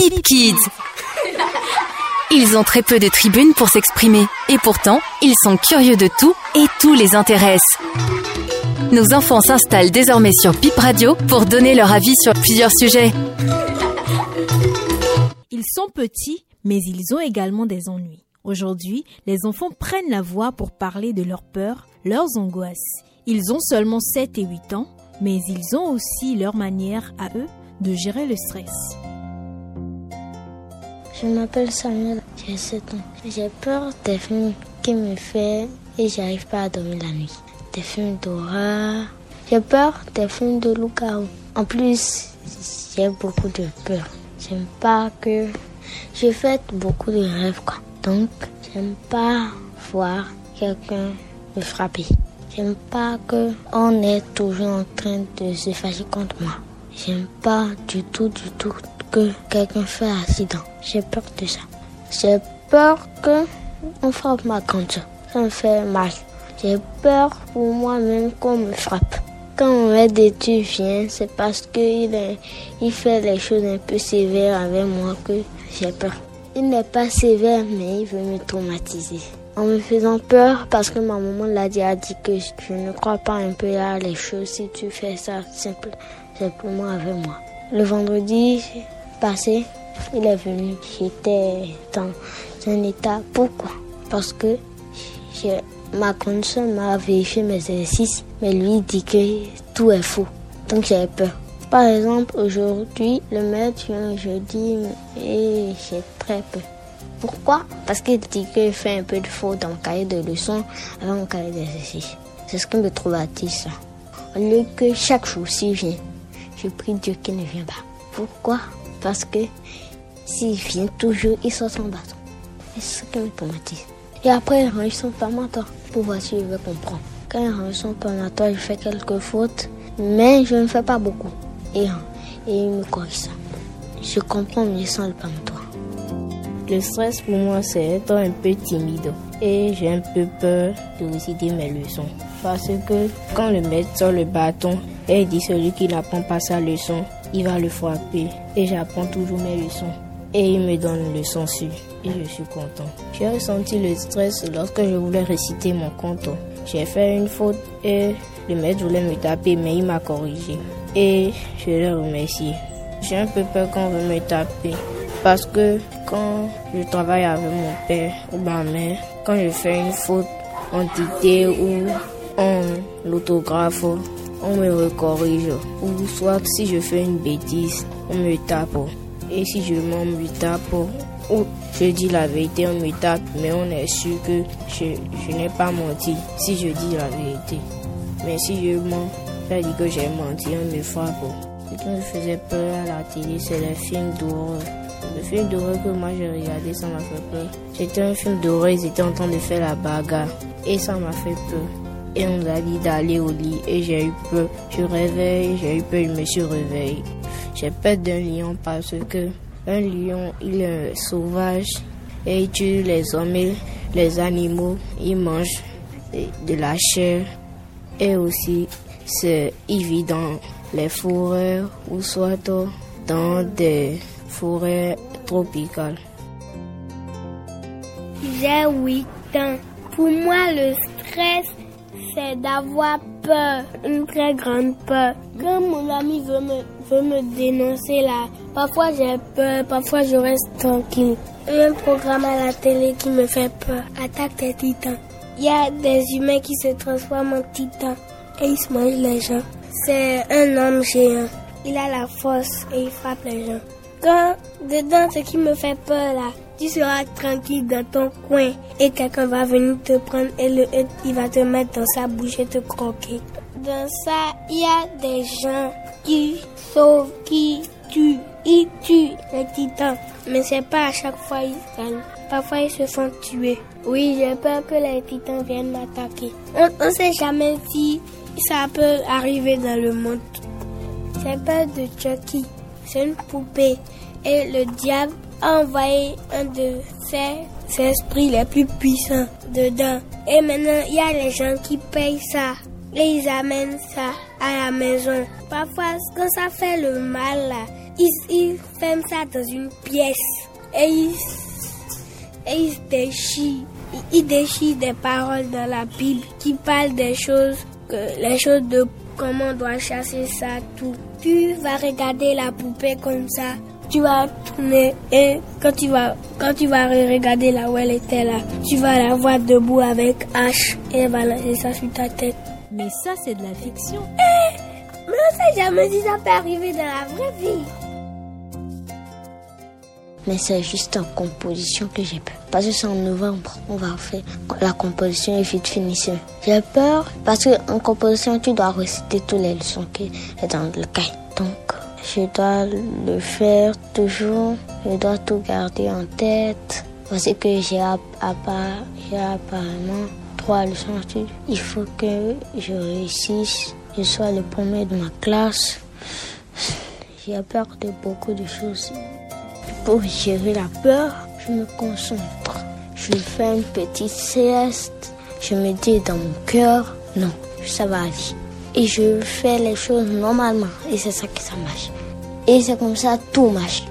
Pip Kids. Ils ont très peu de tribunes pour s'exprimer et pourtant, ils sont curieux de tout et tout les intéresse. Nos enfants s'installent désormais sur Pip Radio pour donner leur avis sur plusieurs sujets. Ils sont petits, mais ils ont également des ennuis. Aujourd'hui, les enfants prennent la voix pour parler de leurs peurs, leurs angoisses. Ils ont seulement 7 et 8 ans, mais ils ont aussi leur manière à eux de gérer le stress. Je m'appelle Samuel, j'ai 7 ans. J'ai peur des films qui me font et j'arrive pas à dormir la nuit. Des films d'horreur. J'ai peur des films de loup En plus, j'ai beaucoup de peur. J'aime pas que je fais beaucoup de rêves quoi. Donc, j'aime pas voir quelqu'un me frapper. J'aime pas que on est toujours en train de se fâcher contre moi. J'aime pas du tout, du tout que quelqu'un fait accident. J'ai peur de ça. J'ai peur que on frappe ma grande Ça me fait mal. J'ai peur pour moi-même qu'on me frappe. Quand mon maître d'études vient, c'est parce qu'il il fait les choses un peu sévères avec moi que j'ai peur. Il n'est pas sévère, mais il veut me traumatiser. En me faisant peur, parce que ma maman l'a dit, a dit que je ne crois pas un peu à les choses si tu fais ça simple, simplement avec moi. Le vendredi passé, il est venu. J'étais dans un état. Pourquoi Parce que ma soeur m'a vérifié mes exercices, mais lui dit que tout est faux. Donc j'avais peur. Par exemple, aujourd'hui, le maître vient jeudi et j'ai très peur. Pourquoi? Parce qu'il dit qu'il fait un peu de faute dans mon cahier de leçons avant mon cahier d'exercice. C'est ce qui me traumatise. Au lieu que chaque jour, s'il vient, je prie Dieu qu'il ne vient pas. Pourquoi? Parce que s'il vient toujours, il sort son bâton. C'est ce qui me traumatise. Et après, il range son permanent pour voir si je veux comprendre. Quand il range son permanent, je fais quelques fautes, mais je ne fais pas beaucoup et, il me corrige ça. Je comprends mieux sans le toi. Le stress pour moi, c'est être un peu timide et j'ai un peu peur de réciter mes leçons. Parce que quand le maître sort le bâton et dit celui qui n'apprend pas sa leçon, il va le frapper. Et j'apprends toujours mes leçons. Et il me donne une leçon sur. Et je suis content. J'ai ressenti le stress lorsque je voulais réciter mon compte. J'ai fait une faute et le maître voulait me taper, mais il m'a corrigé et je le remercie. J'ai un peu peur qu'on veut me taper parce que quand je travaille avec mon père ou ma mère, quand je fais une faute en dictée ou en l'autographe, on me corrige. Ou soit si je fais une bêtise, on me tape. Et si je m'en me tape, ou je dis la vérité, on me tape, mais on est sûr que je, je n'ai pas menti si je dis la vérité. Mais si je mens, dit que j'ai menti, on me frappe. Ce qui me faisait peur à la télé, c'est les films d'horreur. Le film d'horreur que moi j'ai regardé, ça m'a fait peur. C'était un film d'horreur, ils étaient en train de faire la bagarre. Et ça m'a fait peur. Et on a dit d'aller au lit et j'ai eu peur. Je réveille, j'ai eu peur, je me suis réveillé. J'ai peur d'un lion parce que un lion, il est sauvage et il tue les hommes les animaux. Il mange de la chair et aussi c'est vit dans les forêts ou soit dans des forêts tropicales. J'ai 8 ans. Pour moi, le stress, c'est d'avoir peur, une très grande peur. Quand mon ami veut me, veut me dénoncer là, parfois j'ai peur, parfois je reste tranquille. Il y a un programme à la télé qui me fait peur, Attaque des titans. Il y a des humains qui se transforment en titans et il se mange les gens. C'est un homme géant. Il a la force et il frappe les gens. Quand dedans, ce qui me fait peur là, tu seras tranquille dans ton coin et quelqu'un va venir te prendre et le, il va te mettre dans sa bouche et te croquer. Dans ça, il y a des gens qui sauvent, qui tuent, ils tuent les titans. Mais c'est pas à chaque fois ils gagnent. Parfois ils se font tuer. Oui, j'ai peur que les titans viennent m'attaquer. On ne sait jamais si ça peut arriver dans le monde. C'est pas de Chucky, une poupée. Et le diable a envoyé un de ses esprits les plus puissants dedans. Et maintenant, il y a les gens qui payent ça. Et ils amènent ça à la maison. Parfois, quand ça fait le mal, là, il, ferme ça dans une pièce et il, et il déchire. Il déchire des paroles dans la Bible qui parlent des choses, les choses de comment on doit chasser ça, tout. Tu vas regarder la poupée comme ça tu vas tourner et quand tu vas, quand tu vas regarder là où elle était là, tu vas la voir debout avec H et elle va lancer ça sur ta tête. Mais ça, c'est de la fiction. Eh, mais on sait jamais si ça peut arriver dans la vraie vie. Mais c'est juste en composition que j'ai peur. Parce que c'est en novembre, on va faire la composition et vite finissant. J'ai peur parce qu'en composition, tu dois réciter toutes les leçons qui sont dans le cahier. Donc, je dois le faire toujours. Je dois tout garder en tête. Parce que j'ai apparemment trois leçons. Il faut que je réussisse. Je sois le premier de ma classe. J'ai peur de beaucoup de choses. Pour gérer la peur, je me concentre. Je fais une petite sieste. Je me dis dans mon cœur, non, ça va aller et je fais les choses normalement. Et c'est ça que ça marche. Et c'est comme ça tout marche.